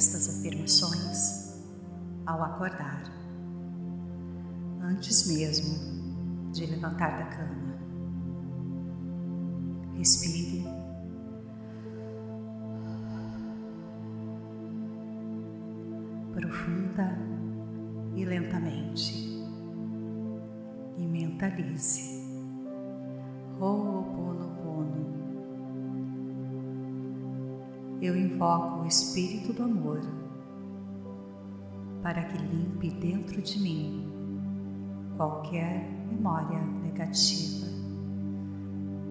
estas afirmações ao acordar, antes mesmo de levantar da cama. Respire. Profunda e lentamente e mentalize. Ho'oponopono. Invoco o Espírito do Amor para que limpe dentro de mim qualquer memória negativa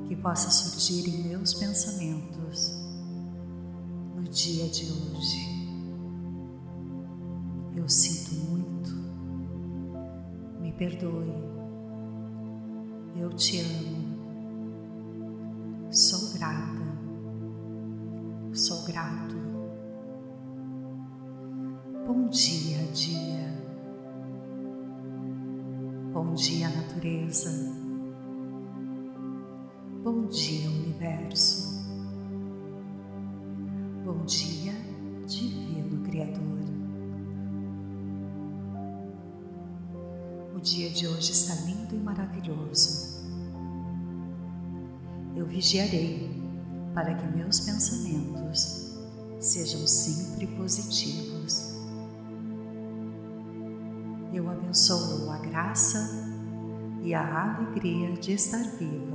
que possa surgir em meus pensamentos no dia de hoje. Eu sinto muito, me perdoe eu te amo. Sou grata. Grato. Bom dia, dia. Bom dia, natureza. Bom dia, universo. Bom dia, Divino Criador. O dia de hoje está lindo e maravilhoso eu vigiarei para que meus pensamentos sejam sempre positivos. Eu abençoo a graça e a alegria de estar viva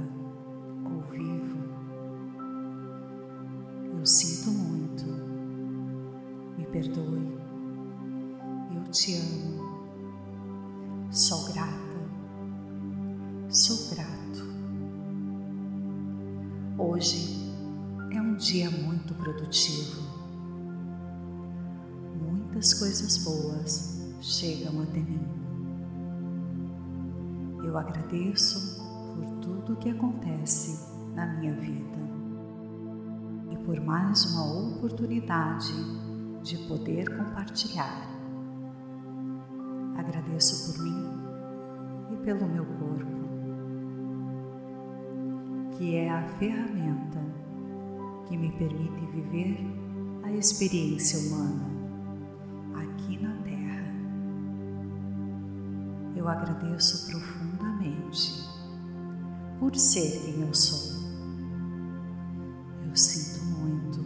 agradeço por tudo que acontece na minha vida e por mais uma oportunidade de poder compartilhar. Agradeço por mim e pelo meu corpo que é a ferramenta que me permite viver a experiência humana aqui na Terra. Eu agradeço profundamente por ser quem eu sou. Eu sinto muito,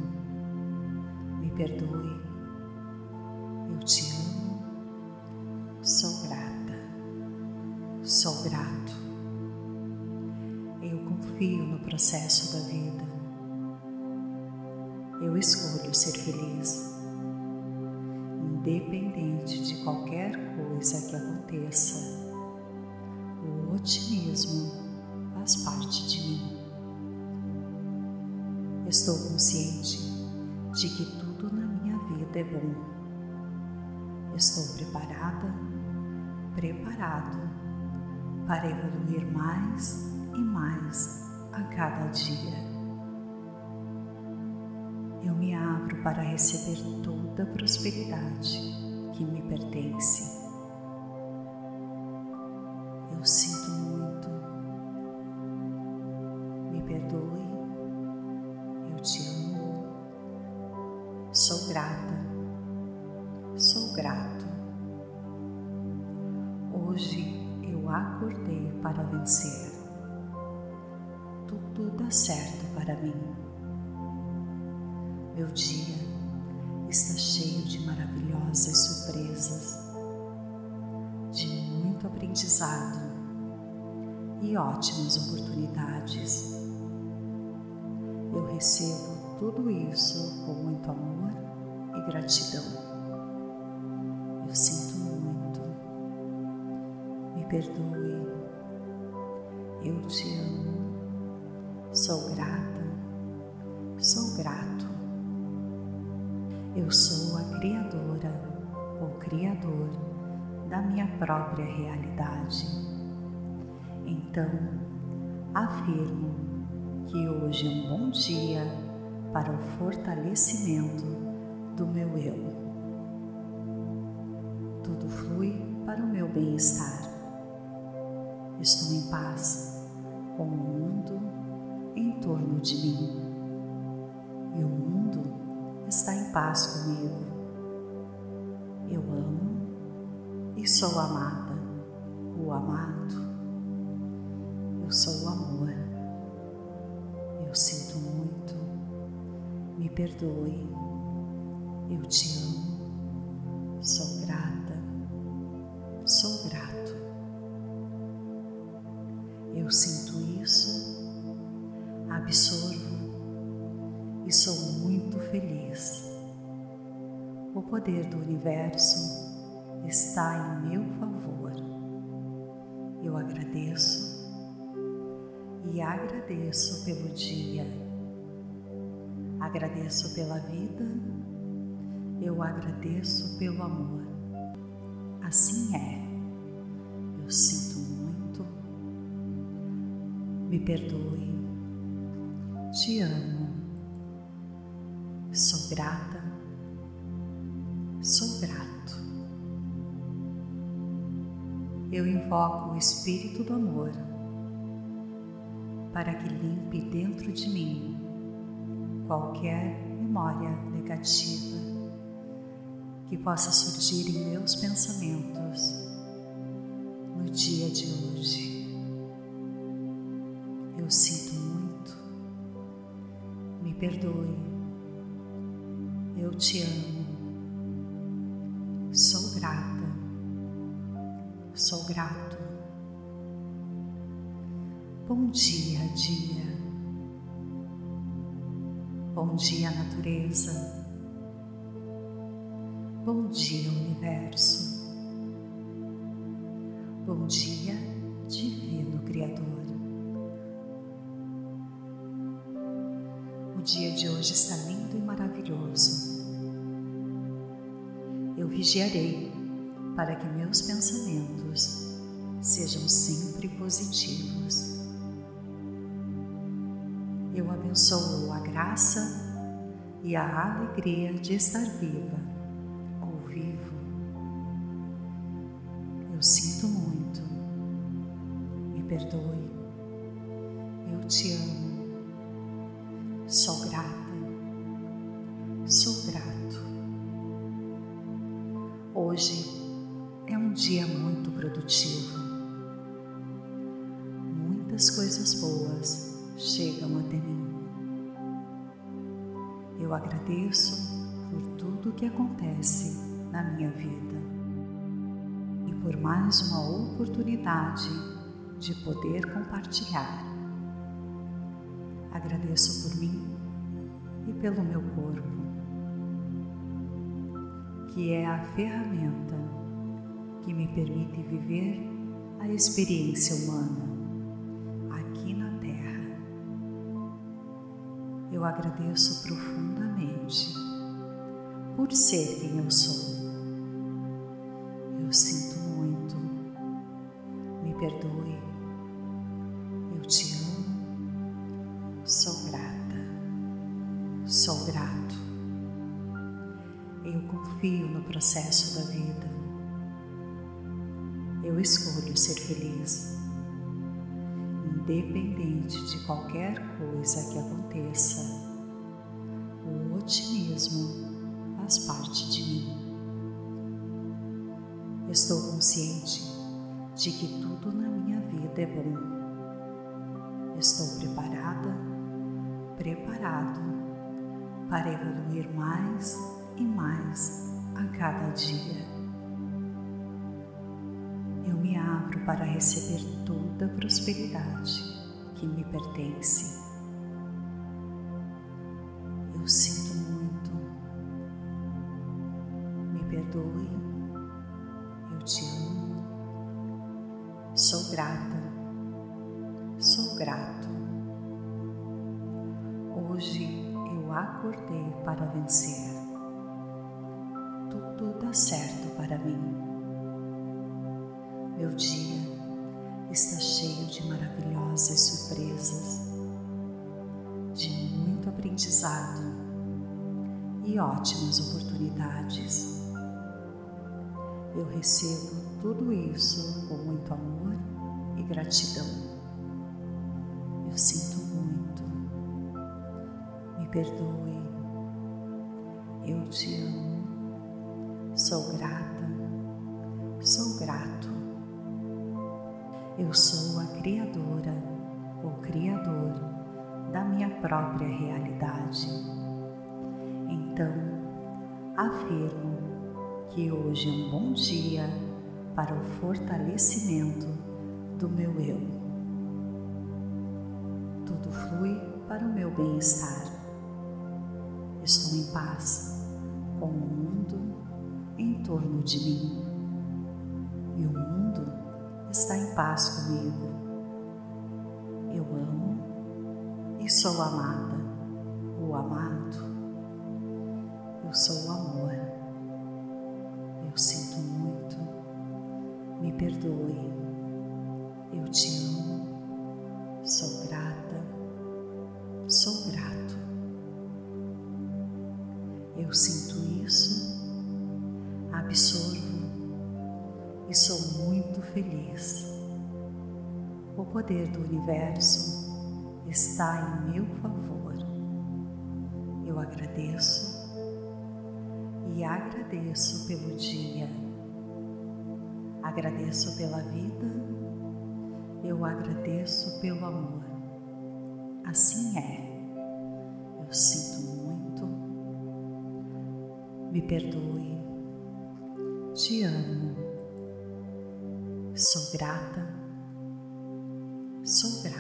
me perdoe, eu te amo, sou grata, sou grato confio no processo da vida. Eu escolho ser feliz, independente de qualquer coisa que aconteça. Otimismo faz parte de mim. Estou consciente de que tudo na minha vida é bom. Estou preparada, preparado para evoluir mais e mais a cada dia. Eu me abro para receber toda a prosperidade que me pertence. Eu te amo. Sou grata, sou grato. Eu sou a Criadora ou Criador da minha própria realidade. Então, afirmo que hoje é um bom dia para o fortalecimento do meu eu. Tudo flui para o meu bem-estar. Estou em paz com o mundo em torno de mim e o mundo está em paz comigo. Eu amo e sou amada, o amado. Eu sou o amor. Eu sinto muito. Me perdoe. Eu te amo. Absorvo e sou muito feliz. O poder do universo está em meu favor. Eu agradeço e agradeço pelo dia. Agradeço pela vida. Eu agradeço pelo amor. Assim é. Eu sinto muito. Me perdoe. Te amo. Sou grata, sou grato. Eu invoco o Espírito do Amor para que limpe dentro de mim qualquer memória negativa que possa surgir em meus pensamentos no dia de hoje. Eu sinto perdoe eu te amo. Sou grata. Sou grato. Bom dia, dia. Bom dia, natureza. Bom dia, universo. Bom dia, dia de hoje está lindo e maravilhoso. Eu vigiarei para que meus pensamentos sejam sempre positivos. Eu abençoo a graça e a alegria de estar viva ou vivo. Muito produtivo. Muitas coisas boas chegam até mim. Eu agradeço por tudo que acontece na minha vida e por mais uma oportunidade de poder compartilhar Agradeço por mim e pelo meu corpo, que é a ferramenta que me permite viver a experiência humana aqui na Terra. Eu agradeço profundamente por ser quem eu sou. Independente de qualquer coisa que aconteça. O otimismo faz parte de mim. Estou consciente de que tudo na minha vida é bom. Estou preparada preparado para evoluir mais e mais a cada dia. Eu me abro para receber toda a prosperidade que me pertence. Eu sinto muito. Me perdoe. Eu te amo. Sou grata. Sou grato Hoje eu acordei para vencer. Tudo dá certo para mim. Meu dia está cheio de maravilhosas surpresas, de muito aprendizado e ótimas oportunidades. Eu recebo tudo isso com muito amor e gratidão. Eu sinto muito perdoe. Eu te amo. Sou grata. Sou grato. Eu sou a Criadora, o Criador da minha própria realidade. Então, afirmo que hoje é um bom dia para o fortalecimento do meu eu. Tudo flui para o meu bem-estar. Estou em paz com o mundo em torno de mim e o mundo está em paz comigo. Sou amada, o amado. Eu sou o amor. Eu sinto muito. Me perdoe. Eu te amo. Sou grata. Sou grato. Eu sinto isso, absorvo e sou muito feliz. O poder do universo está em meu favor. Eu agradeço e agradeço pelo dia. Agradeço pela vida. Eu agradeço pelo amor. Assim é. Eu sinto muito. Me perdoe. Te amo. Sou grata. Sou grato.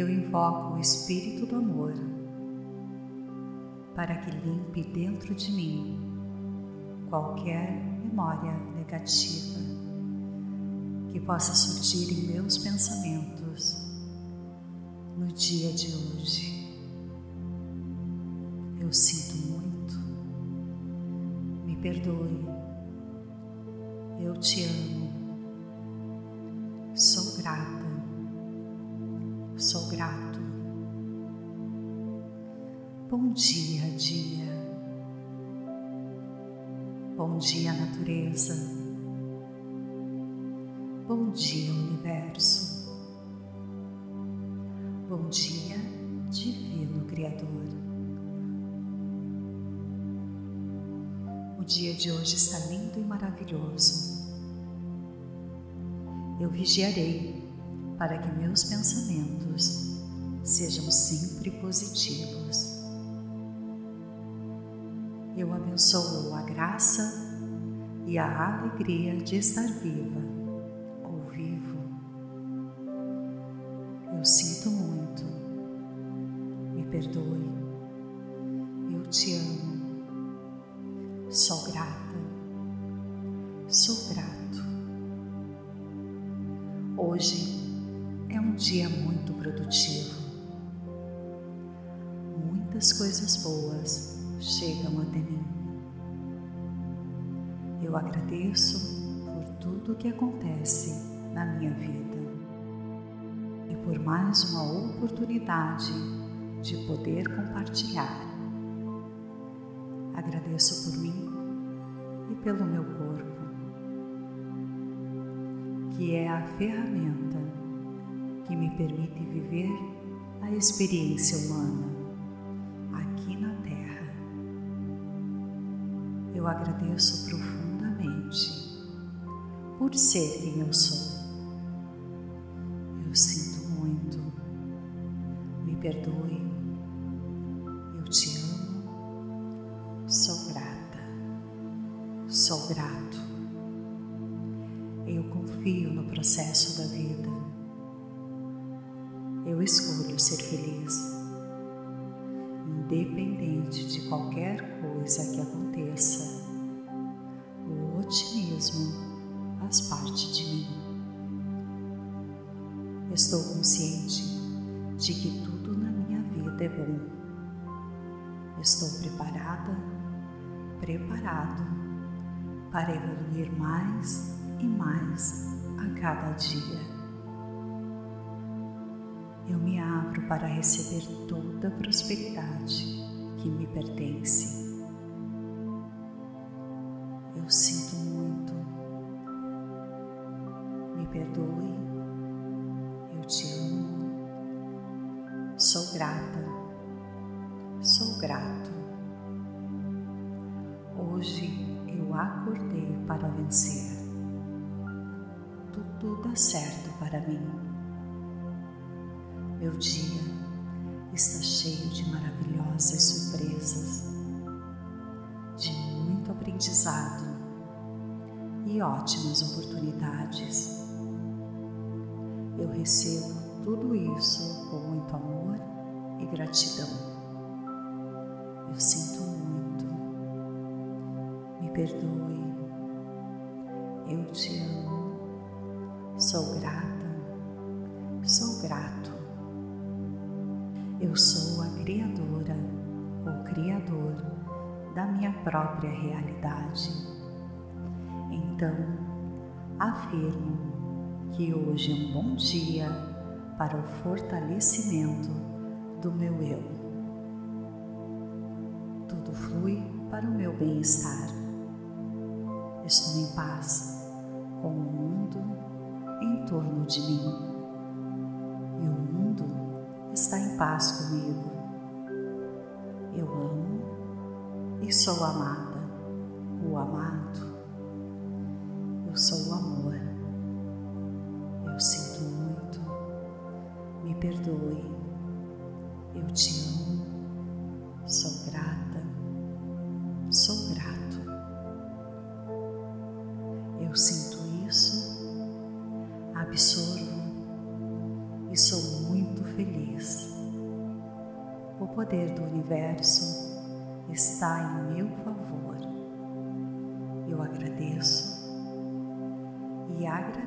Eu invoco o Espírito do Amor para que limpe dentro de mim qualquer memória negativa que possa surgir em meus pensamentos no dia de hoje. Eu sinto muito, me perdoe, eu te amo, Bom dia, dia. Bom dia, natureza. Bom dia, universo. Bom dia, Divino Criador. O dia de hoje está lindo e maravilhoso. Eu vigiarei para que meus pensamentos sejam sempre positivos. Eu abençoo a graça e a alegria de estar viva mais uma oportunidade de poder compartilhar. Agradeço por mim e pelo meu corpo, que é a ferramenta que me permite viver a experiência humana eu agradeço profundamente por ser quem eu sou. Sou grato. Eu confio no processo da vida. Eu escolho ser feliz independente de qualquer coisa que aconteça. O otimismo faz parte de mim. Estou consciente de que tudo na minha vida é bom. Estou preparada, preparado para evoluir mais e mais a cada dia eu me abro para receber toda a prosperidade que me pertence. Eu sinto perdoe. Eu te amo. Sou grata. Sou grato. Eu sou a criadora ou criador da minha própria realidade. Então, afirmo que hoje é um bom dia para o fortalecimento do meu eu. Tudo flui para o meu bem-estar. Estou em paz com o mundo em torno de mim. E o mundo está em paz comigo. Eu amo e sou amada, o amado.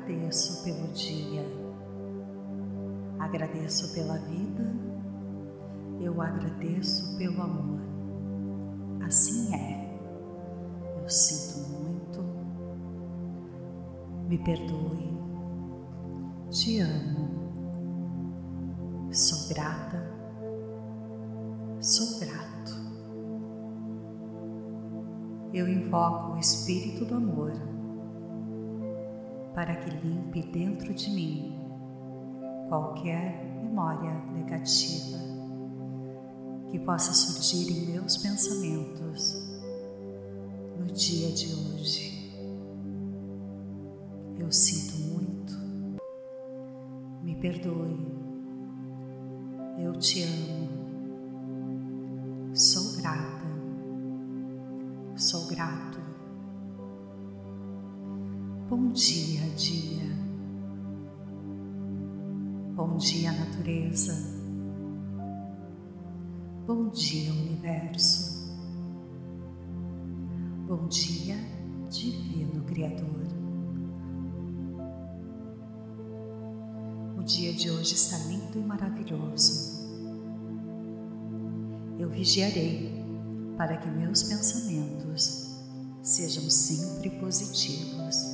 Agradeço pelo dia Agradeço pela vida, eu agradeço pelo amor. Assim é. Eu sinto muito. Me perdoe. Te amo. Sou grata. Sou grato. Eu invoco o Espírito do Amor para que limpe dentro de mim qualquer memória negativa que possa surgir em meus pensamentos no dia de hoje. Eu sinto muito, me perdoe, eu te amo, sou grata, sou grato. Bom dia, dia. Bom dia, natureza. Bom dia, universo. Bom dia, Divino Criador. O dia de hoje está lindo e maravilhoso. Eu vigiarei para que meus pensamentos sejam sempre positivos.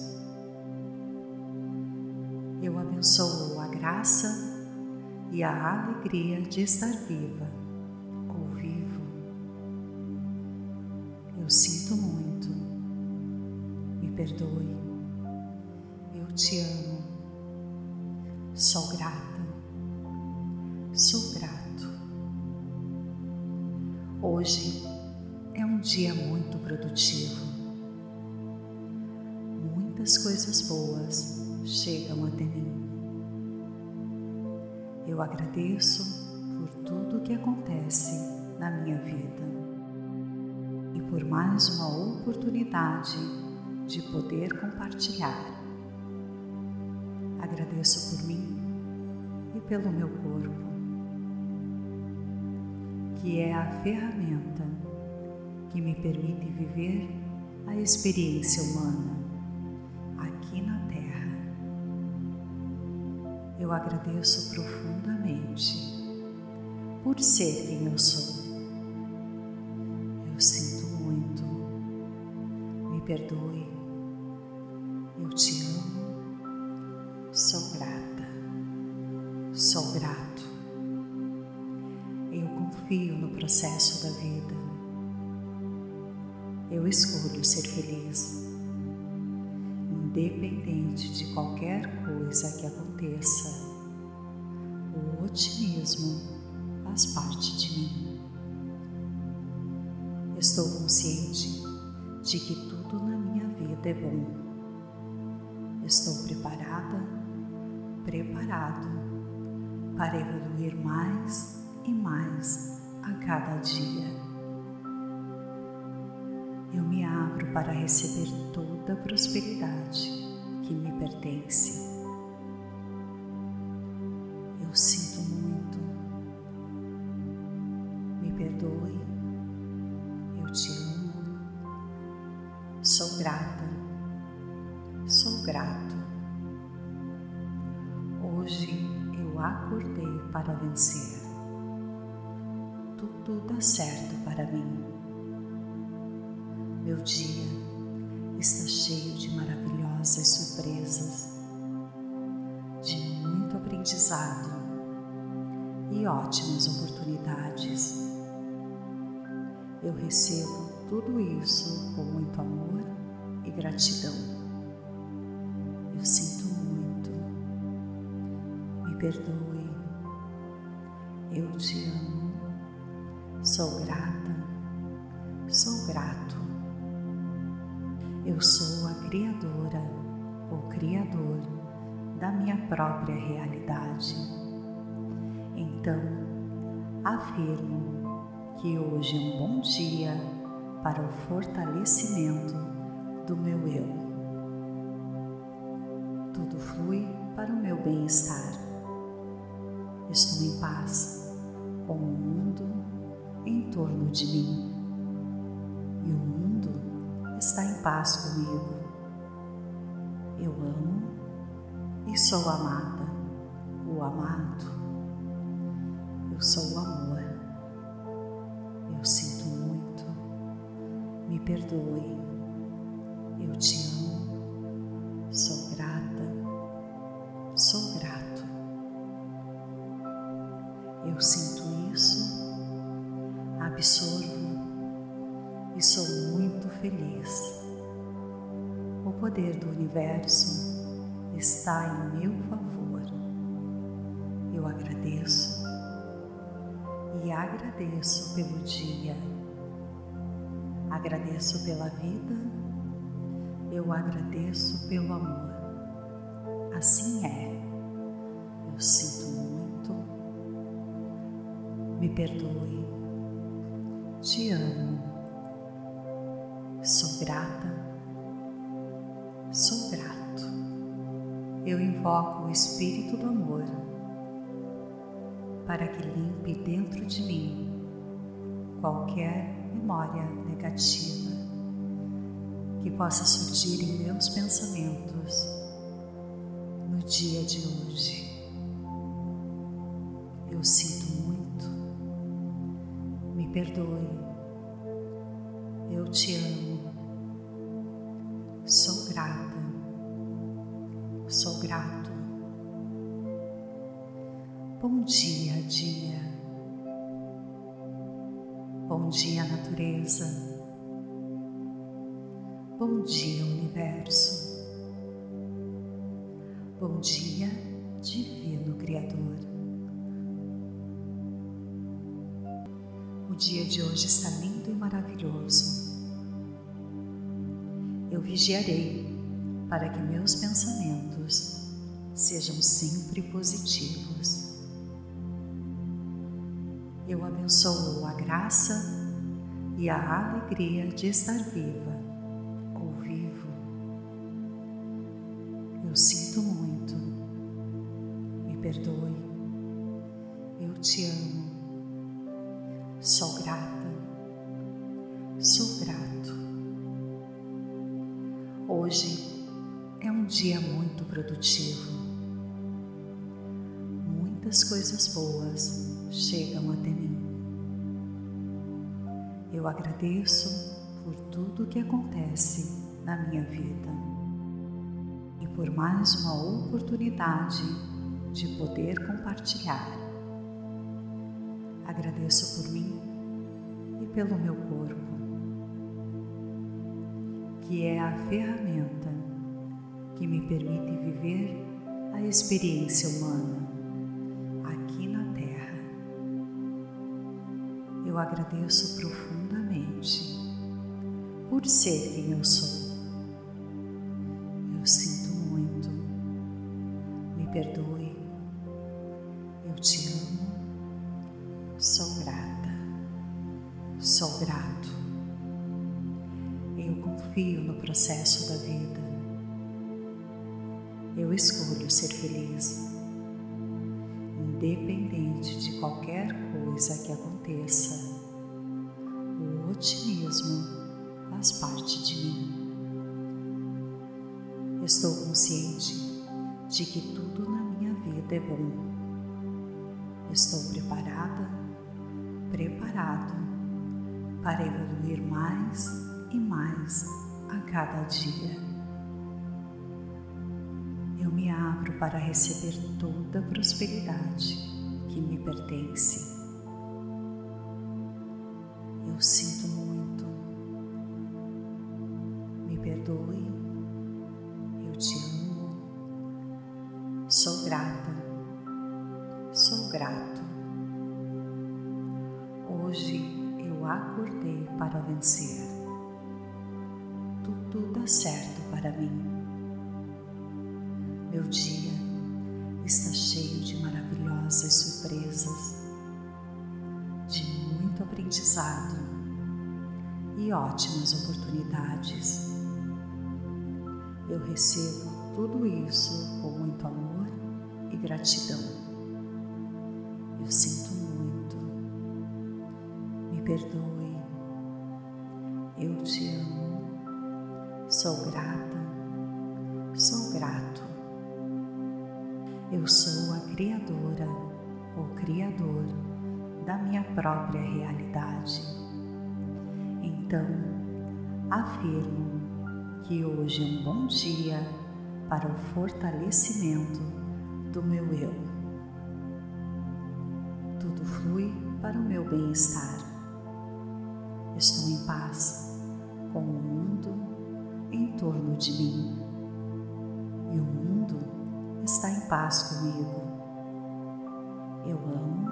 Eu abençoo graça e a alegria de estar viva ou vivo. Eu sinto muito, me perdoe, eu te amo, sou grata, sou grato. Hoje é um dia muito produtivo. Muitas coisas boas chegam até mim. Eu agradeço por tudo que acontece na minha vida e por mais uma oportunidade de poder compartilhar. Agradeço por mim e pelo meu corpo, que é a ferramenta que me permite viver a experiência humana eu agradeço profundamente por ser quem eu sou. Eu sinto muito, me perdoe, eu te amo, sou grata, sou grato. Eu confio no processo da vida. Eu escolho ser feliz independente de qualquer coisa que aconteça. O otimismo faz parte de mim. Estou consciente de que tudo na minha vida é bom. Estou preparada, preparado para evoluir mais e mais a cada dia. Eu me abro para receber toda a prosperidade que me pertence. Eu sinto muito. Me perdoe. Eu te amo. Sou grata. Sou grato. Hoje eu acordei para vencer. Tudo dá certo para mim. Meu dia está cheio de maravilhosas surpresas, de muito aprendizado e ótimas oportunidades. Eu recebo tudo isso com muito amor e gratidão. Eu sinto muito. Me perdoe. Eu te amo. Sou grata. Criadora ou criador da minha própria realidade. Então, afirmo que hoje é um bom dia para o fortalecimento do meu eu. Tudo flui para o meu bem-estar. Estou em paz com o mundo em torno de mim e o mundo está em paz comigo. Eu amo e sou amada, o amado. Eu sou o amor. Eu sinto muito. Me perdoe. Eu te amo. Sou grata. Sou grato. Eu sinto isso, absorvo poder do universo está em meu favor. Eu agradeço e agradeço pelo dia. Agradeço pela vida. Eu agradeço pelo amor. Assim é. Eu sinto muito. Me perdoe. Te amo. Sou grata. Invoco o Espírito do Amor para que limpe dentro de mim qualquer memória negativa que possa surgir em meus pensamentos no dia de hoje. Eu sinto muito, me perdoe, eu te amo, sou grata, grato. Bom dia, dia. Bom dia, natureza. Bom dia, universo. Bom dia, Divino Criador. O dia de hoje está lindo e maravilhoso. Eu vigiarei para que meus pensamentos sejam sempre positivos. Eu abençoo a graça e a alegria de estar viva ou vivo. Eu sinto muito, me perdoe, eu te amo, sou grata, sou grato. Hoje é um dia muito produtivo. Muitas coisas boas chegam até mim. Eu agradeço por tudo que acontece na minha vida e por mais uma oportunidade de poder compartilhar. Agradeço por mim e pelo meu corpo, que é a ferramenta que me permite viver a experiência humana agradeço profundamente por ser quem eu sou. Eu sinto muito, me perdoe, eu te amo, sou grata, sou grato. Eu confio no processo da vida. Eu escolho ser feliz, independente de qualquer coisa que aconteça. O otimismo faz parte de mim. Estou consciente de que tudo na minha vida é bom. Estou preparada, preparado para evoluir mais e mais a cada dia. Eu me abro para receber toda a prosperidade que me pertence. Eu sinto muito. Me perdoe. Eu te amo. Sou grata. Sou grato. Hoje eu acordei para vencer. Tudo dá certo para mim. Meu dia está cheio de maravilhosas surpresas, de muito aprendizado ótimas oportunidades. Eu recebo tudo isso com muito amor e gratidão. Eu sinto muito. Me perdoe. Eu te amo. Sou grata. Sou grato. Eu sou a criadora ou criador da minha própria realidade. Então, afirmo que hoje é um bom dia para o fortalecimento do meu eu. Tudo flui para o meu bem-estar. Estou em paz com o mundo em torno de mim. E o mundo está em paz comigo. Eu amo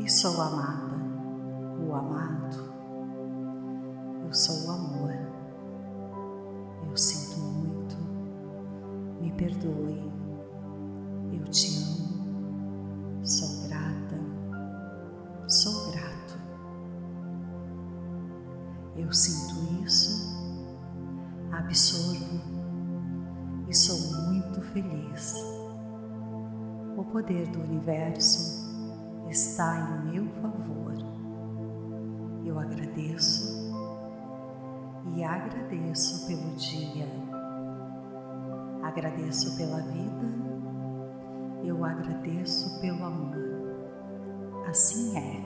e sou amada, o amado. Eu sou o amor. Eu sinto muito. Me perdoe. Eu te amo. Sou grata. Sou grato. Eu sinto isso, absorvo e sou muito feliz. O poder do universo está em meu favor. Eu agradeço e agradeço pelo dia. Agradeço pela vida. Eu agradeço pelo amor. Assim é.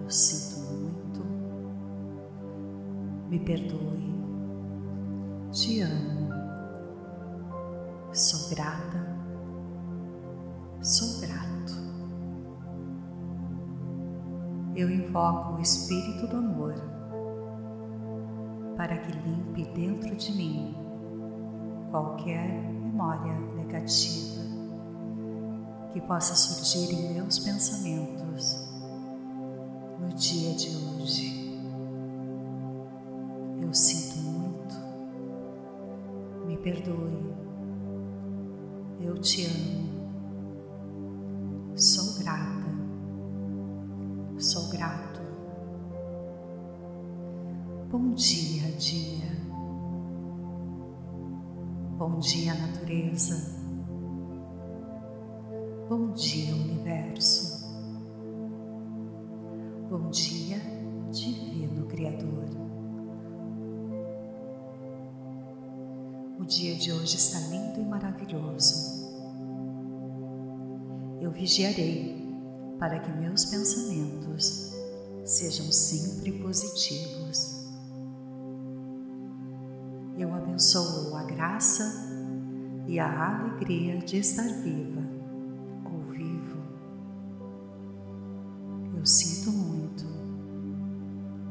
Eu sinto muito. Me perdoe. Te amo. Sou grata. Sou grato. Eu invoco o Espírito do Amor para que limpe dentro de mim qualquer memória negativa que possa surgir em meus pensamentos no dia de hoje. Eu sinto muito, me perdoe, eu te amo, sou grata, sou grato. Bom dia, dia. Bom dia, natureza. Bom dia, universo. Bom dia, Divino Criador. O dia de hoje está lindo e maravilhoso. Eu vigiarei para que meus pensamentos sejam sempre positivos. Abençoo a graça e a alegria de estar viva ou vivo. Eu sinto muito,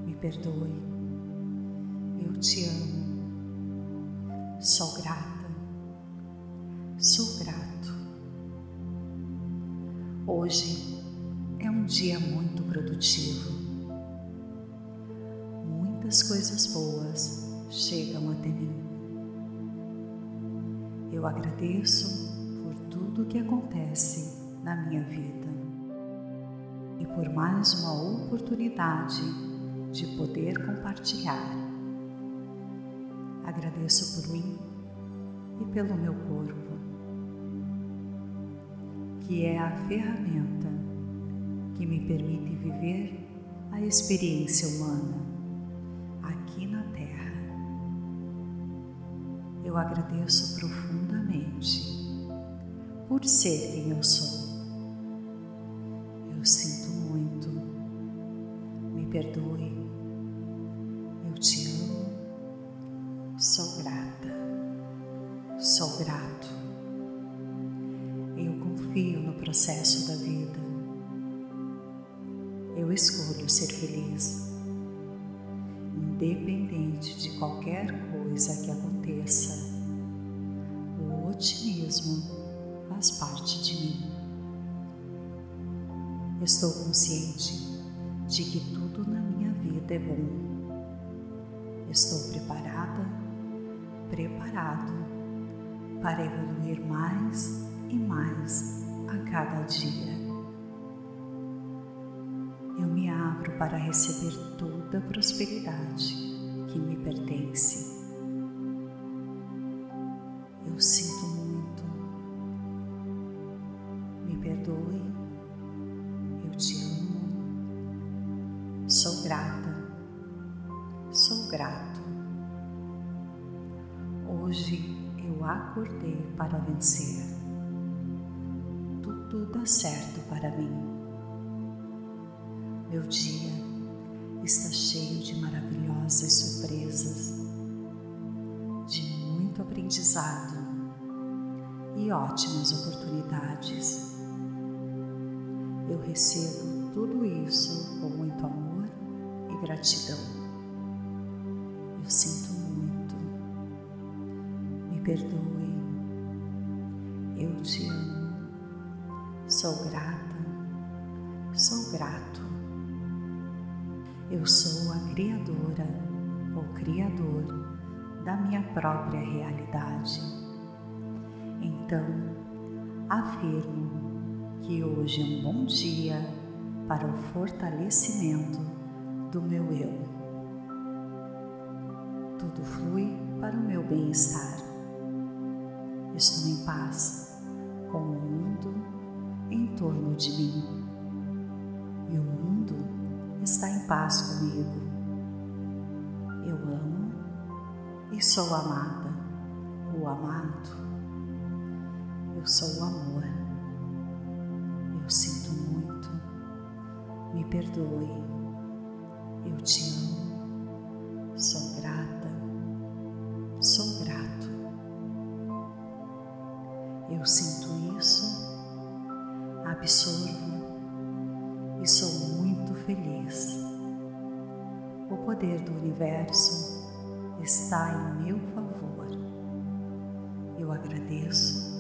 me perdoe, eu te amo, sou grata, sou grato. Hoje é um dia muito produtivo. Muitas coisas boas chegam até mim. Eu agradeço por tudo que acontece na minha vida e por mais uma oportunidade de poder compartilhar. Agradeço por mim e pelo meu corpo, que é a ferramenta que me permite viver a experiência humana aqui na. Eu agradeço profundamente por ser quem eu sou. Eu sinto muito, me perdoe, Estou consciente de que tudo na minha vida é bom. Estou preparada, preparado para evoluir mais e mais a cada dia eu me abro para receber toda a prosperidade que me pertence. Eu sinto muito. Me perdoe. Sou grata. Sou grato. Hoje eu acordei para vencer. Tudo dá certo para mim. Meu dia está cheio de maravilhosas surpresas, de muito aprendizado e ótimas oportunidades. Eu recebo tudo isso com muito amor gratidão. Eu sinto muito. Me perdoe. Eu te amo. Sou grata. Sou grato. Eu sou a criadora ou criador da minha própria realidade. Então, afirmo que hoje é um bom dia para o fortalecimento do meu eu. Tudo flui para o meu bem-estar. Estou em paz com o mundo em torno de mim. E o mundo está em paz comigo. Eu amo e sou amada, o amado. Eu sou o amor. Eu sinto muito. Me perdoe. Eu te amo. Sou grata. Sou grato. Eu sinto isso, absorvo e sou muito feliz. O poder do universo está em meu favor. Eu agradeço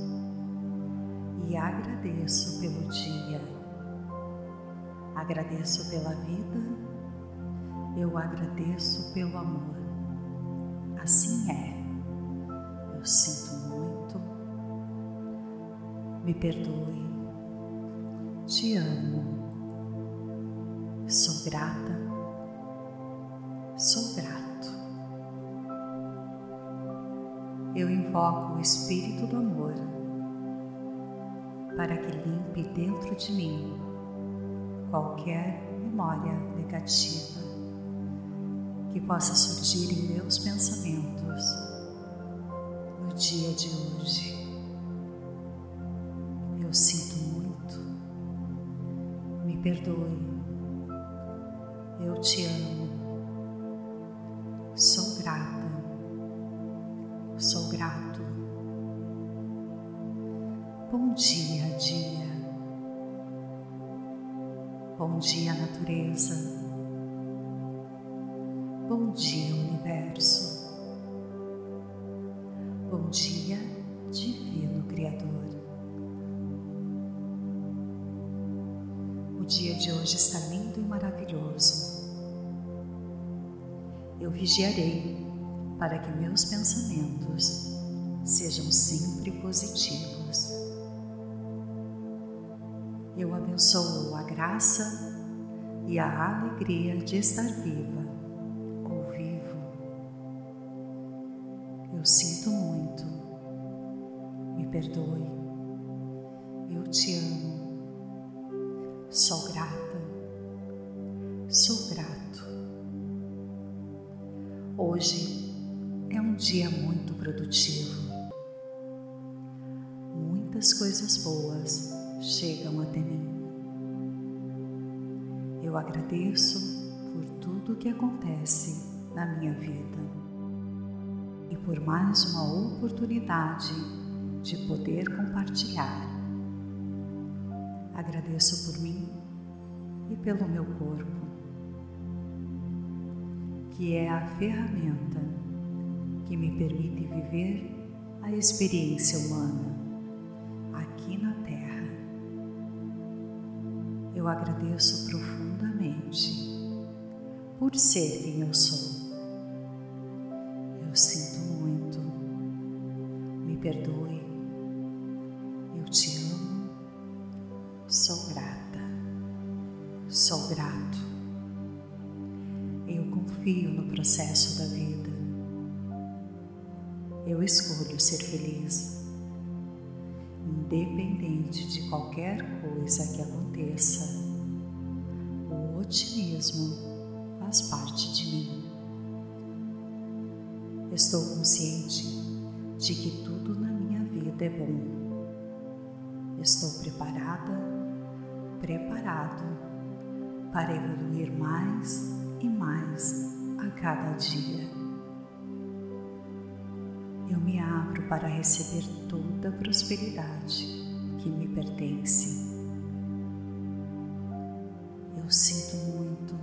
e agradeço pelo dia. Agradeço pela vida. Eu agradeço pelo amor. Assim é. Eu sinto muito. Me perdoe. Te amo Sou grata, sou grato. Eu invoco o Espírito do Amor para que limpe dentro de mim qualquer memória negativa que possa surgir em meus pensamentos no dia de hoje. Eu sinto muito, me perdoe eu te amo. Bom dia, universo. Bom dia, Divino Criador. O dia de hoje está lindo e maravilhoso. Eu vigiarei para que meus pensamentos sejam sempre positivos. Eu abençoo a graça e a alegria de estar viva Eu sinto muito, me perdoe, eu te amo Sou grata, sou grato. Hoje é um dia muito produtivo. Muitas coisas boas chegam até mim. Eu agradeço por tudo que acontece na minha vida e por mais uma oportunidade de poder compartilhar Agradeço por mim e pelo meu corpo, que é a ferramenta que me permite viver a experiência humana aqui na Terra. Eu agradeço profundamente por ser quem eu sou. Confio no processo da vida. Eu escolho ser feliz, independente de qualquer coisa que aconteça. O otimismo faz parte de mim. Estou consciente de que tudo na minha vida é bom. Estou preparada preparado para evoluir mais e mais a cada dia. Eu me abro para receber toda a prosperidade que me pertence. Eu sinto muito.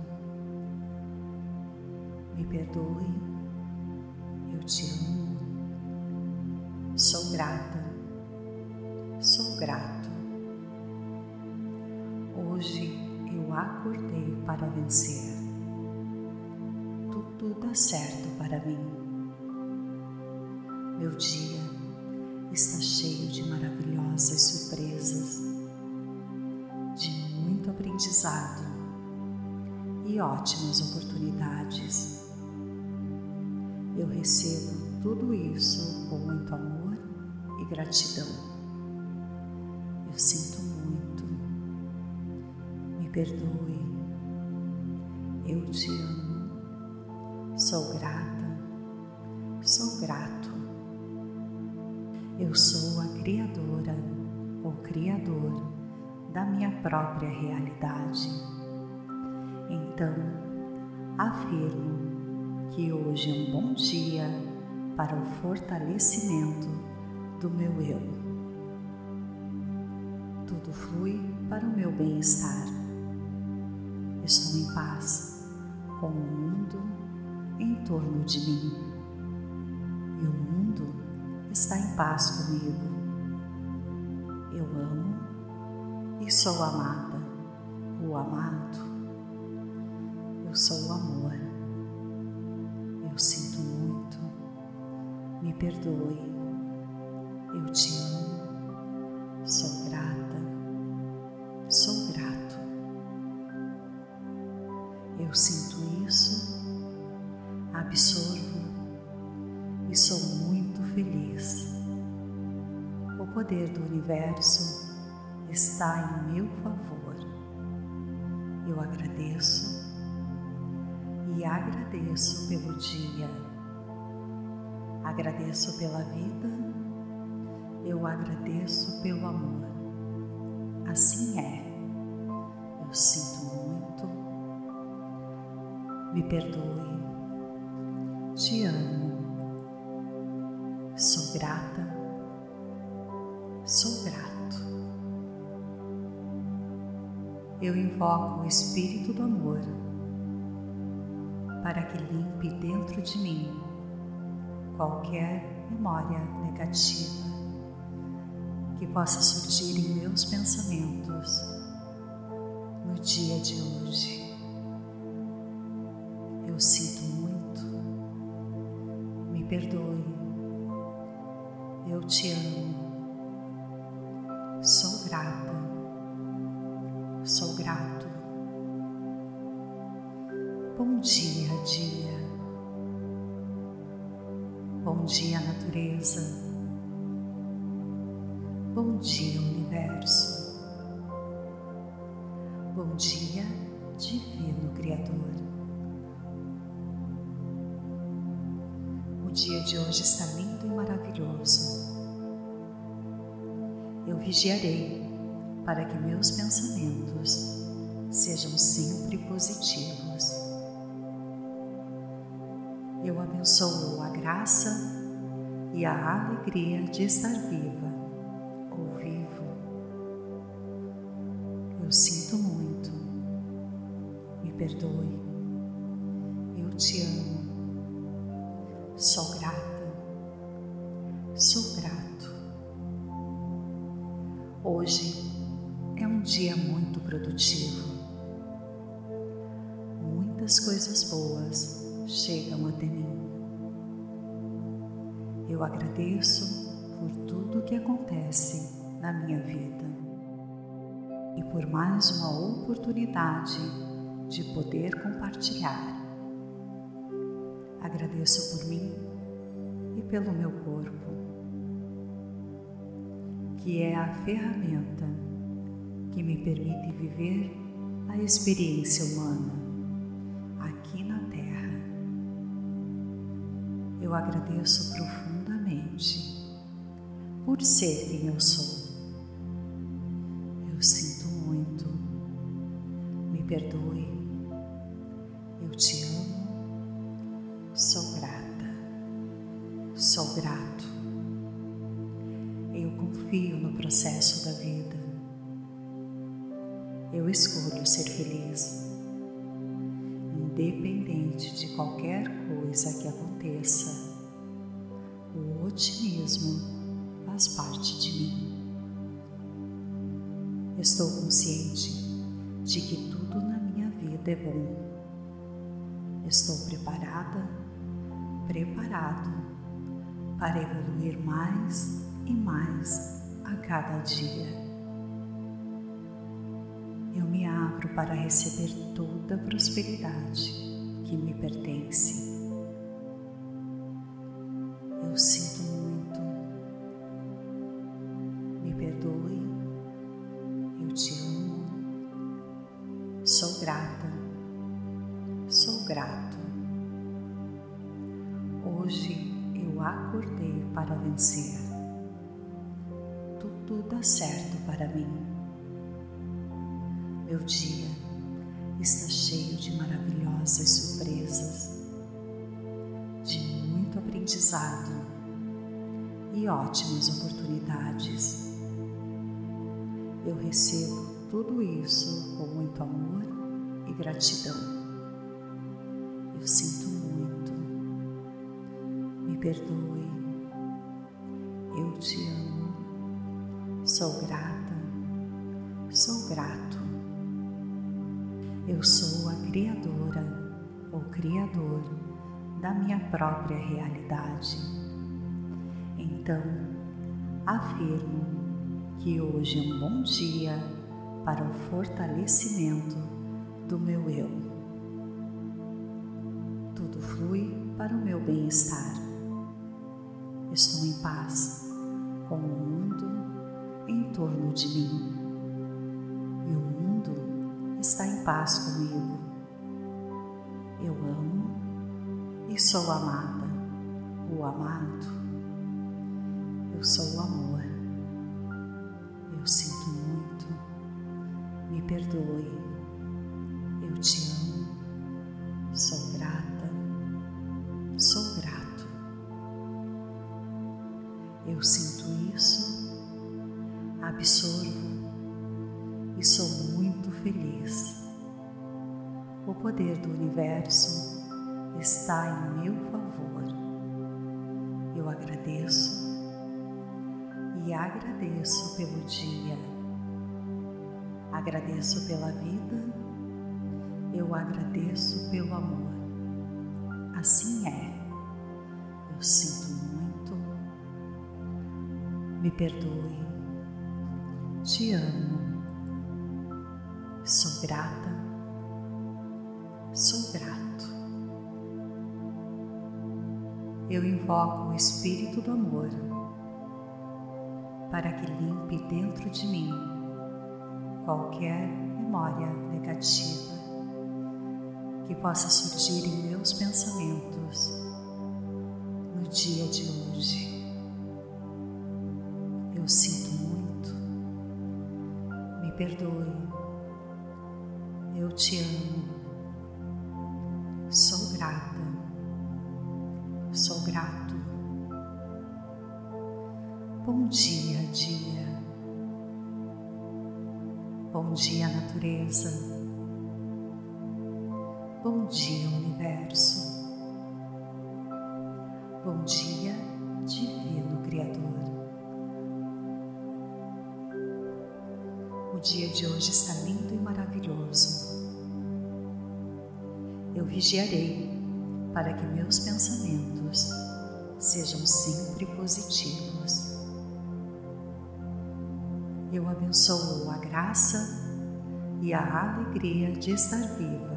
Me perdoe. Eu te amo. Sou grata. Sou grato. Hoje eu acordei para vencer. Tudo dá certo para mim. Meu dia está cheio de maravilhosas surpresas, de muito aprendizado e ótimas oportunidades. Eu recebo tudo isso com muito amor e gratidão. Eu sinto perdoe. Eu te amo. Sou grata. Sou grato. Eu sou a criadora ou criador da minha própria realidade. Então, afirmo que hoje é um bom dia para o fortalecimento do meu eu. Tudo flui para o meu bem-estar Estou em paz com o mundo em torno de mim. E o mundo está em paz comigo. Eu amo e sou amada, o amado. Eu sou o amor. Eu sinto muito. Me perdoe. Eu te amo. Sou grata. Sou grato. Eu sinto absorvo e sou muito feliz. O poder do universo está em meu favor. Eu agradeço e agradeço pelo dia. Agradeço pela vida. Eu agradeço pelo amor. Assim é. Eu sinto me perdoe, te amo, sou grata, sou grato. Eu invoco o Espírito do Amor para que limpe dentro de mim qualquer memória negativa que possa surgir em meus pensamentos no dia de hoje. Eu sinto muito, perdoe, eu te amo, sou grata, sou grato. Bom dia, dia. Bom dia, natureza. Bom dia, universo. Bom dia, Divino Criador. Dia de hoje está lindo e maravilhoso. Eu vigiarei para que meus pensamentos sejam sempre positivos. Eu abençoo a graça e a alegria de estar viva Agradeço por tudo que acontece na minha vida e por mais uma oportunidade de poder compartilhar. Agradeço por mim e pelo meu corpo, que é a ferramenta que me permite viver a experiência humana aqui na Terra. Eu agradeço profundamente por ser quem eu sou. Eu sinto perdoe. Eu te amo. Sou grata. Sou grato. Eu confio no processo da vida. Eu escolho ser feliz, independente de qualquer coisa que aconteça. Otimismo faz parte de mim. Estou consciente de que tudo na minha vida é bom. Estou preparada, preparado para evoluir mais e mais a cada dia. Eu me abro para receber toda a prosperidade que me pertence. Grata, sou grato. Hoje eu acordei para vencer. Tudo dá certo para mim. Meu dia está cheio de maravilhosas surpresas, de muito aprendizado e ótimas oportunidades. Eu recebo tudo isso com muito amor e gratidão. Eu sinto muito, me perdoe, eu te amo, sou grata, sou grato. Eu sou a Criadora ou Criador da minha própria realidade. Então, afirmo que hoje é um bom dia para o fortalecimento do meu eu. Tudo flui para o meu bem-estar. Estou em paz com o mundo em torno de mim e o mundo está em paz comigo. Eu amo e sou amada, o amado. Eu sou o amor. Eu sinto muito me perdoe. Eu te amo, sou grata, sou grato. Eu sinto isso, absorvo e sou muito feliz. O poder do universo está em meu favor. Eu agradeço e agradeço pelo dia Agradeço pela vida, agradeço pelo amor. Assim é. Eu sinto muito. Me perdoe. Te amo. Sou grata. Sou grato. Eu invoco o Espírito do Amor para que limpe dentro de mim qualquer memória negativa que possa surgir em meus pensamentos no dia de hoje. Eu sinto muito, me perdoe, eu te amo, sou grata, sou grato. Bom dia, dia. Bom dia, natureza. Bom dia, universo. Bom dia, Divino Criador. O dia de hoje está lindo e maravilhoso. Eu vigiarei para que meus pensamentos sejam sempre positivos eu abençoo a graça e a alegria de estar viva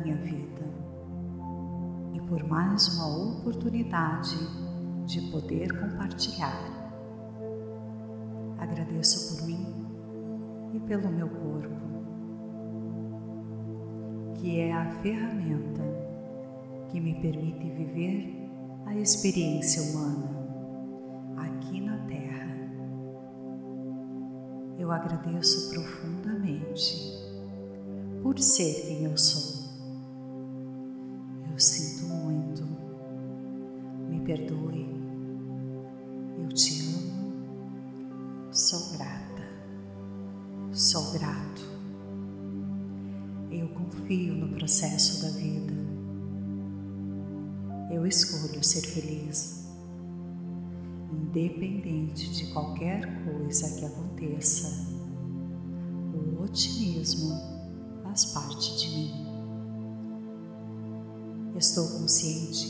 minha vida e por mais uma oportunidade de poder compartilhar. Agradeço por mim e pelo meu corpo, que é a ferramenta que me permite viver a experiência humana eu agradeço profundamente por ser quem eu sou. Eu confio no processo da vida. Eu escolho ser feliz independente de qualquer coisa que aconteça. O otimismo faz parte de mim. Estou consciente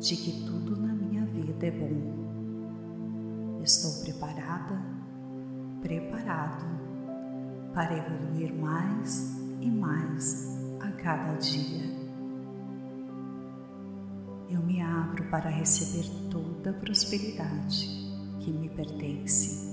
de que tudo na minha vida é bom. Estou preparada, preparado para evoluir mais e mais a cada dia eu me abro para receber toda a prosperidade que me pertence.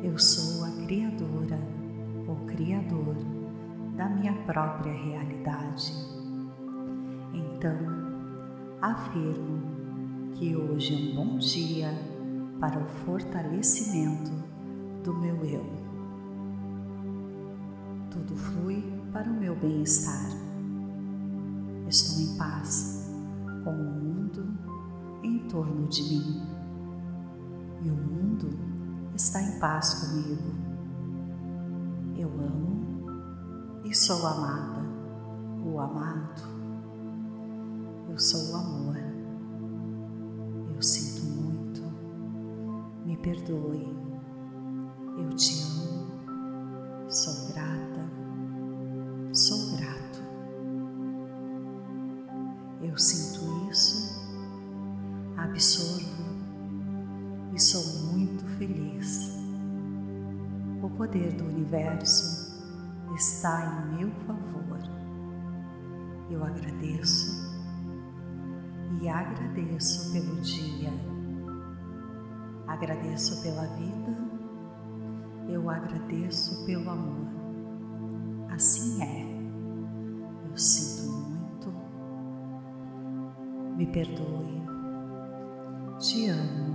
Eu sou a criadora ou criador da minha própria realidade. Então, afirmo que hoje é um bom dia para o fortalecimento do meu eu. Tudo flui para o meu bem-estar. Estou em paz com o mundo em torno de mim. E o mundo está em paz comigo. Eu amo e sou amada o amado. Eu sou o amor. Eu sinto muito. Me perdoe. Eu te amo. Sou grata. Poder do universo está em meu favor. Eu agradeço e agradeço pelo dia, agradeço pela vida, eu agradeço pelo amor. Assim é, eu sinto muito, me perdoe, te amo,